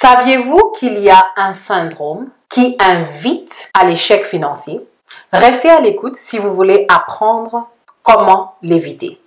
Saviez-vous qu'il y a un syndrome qui invite à l'échec financier? Restez à l'écoute si vous voulez apprendre comment l'éviter.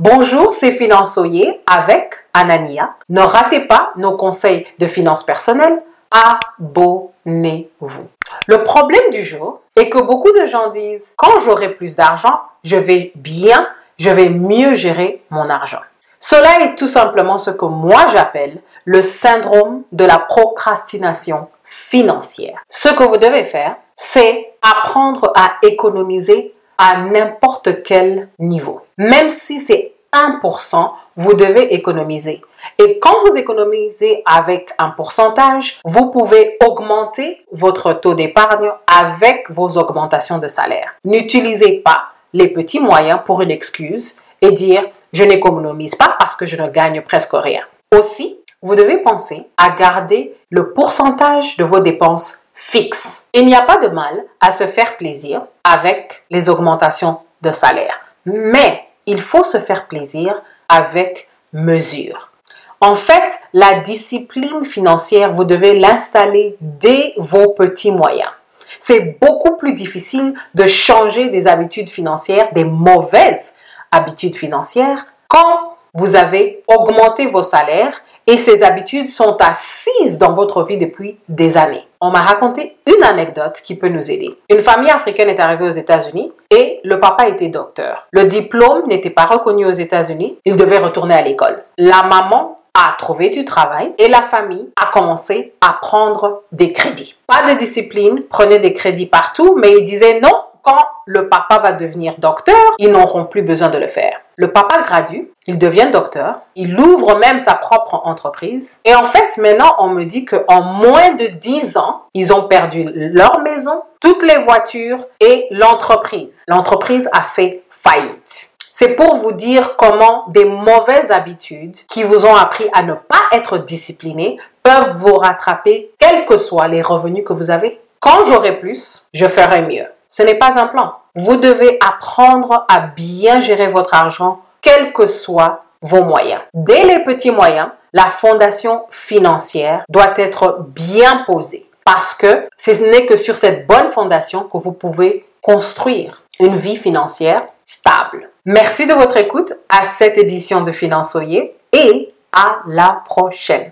Bonjour, c'est Finançoyer avec Anania. Ne ratez pas nos conseils de finances personnelles. Abonnez-vous. Le problème du jour est que beaucoup de gens disent quand j'aurai plus d'argent, je vais bien, je vais mieux gérer mon argent. Cela est tout simplement ce que moi j'appelle le syndrome de la procrastination financière. Ce que vous devez faire, c'est apprendre à économiser à n'importe quel niveau. Même si c'est 1%, vous devez économiser. Et quand vous économisez avec un pourcentage, vous pouvez augmenter votre taux d'épargne avec vos augmentations de salaire. N'utilisez pas les petits moyens pour une excuse et dire je n'économise pas parce que je ne gagne presque rien. Aussi, vous devez penser à garder le pourcentage de vos dépenses fixes. Il n'y a pas de mal à se faire plaisir avec les augmentations de salaire, mais il faut se faire plaisir avec mesure. En fait, la discipline financière, vous devez l'installer dès vos petits moyens. C'est beaucoup plus difficile de changer des habitudes financières, des mauvaises habitudes financières, quand vous avez augmenté vos salaires et ces habitudes sont assises dans votre vie depuis des années. On m'a raconté une anecdote qui peut nous aider. Une famille africaine est arrivée aux États-Unis et le papa était docteur. Le diplôme n'était pas reconnu aux États-Unis, il devait retourner à l'école. La maman a trouvé du travail et la famille a commencé à prendre des crédits. Pas de discipline, prenez des crédits partout, mais il disait non, quand le papa va devenir docteur, ils n'auront plus besoin de le faire. Le papa gradue, il devient docteur, il ouvre même sa propre entreprise. Et en fait, maintenant, on me dit qu'en moins de 10 ans, ils ont perdu leur maison, toutes les voitures et l'entreprise. L'entreprise a fait faillite. C'est pour vous dire comment des mauvaises habitudes qui vous ont appris à ne pas être discipliné peuvent vous rattraper, quels que soient les revenus que vous avez. Quand j'aurai plus, je ferai mieux. Ce n'est pas un plan. Vous devez apprendre à bien gérer votre argent, quels que soient vos moyens. Dès les petits moyens, la fondation financière doit être bien posée parce que ce n'est que sur cette bonne fondation que vous pouvez construire une vie financière stable. Merci de votre écoute à cette édition de Finançoyer et à la prochaine.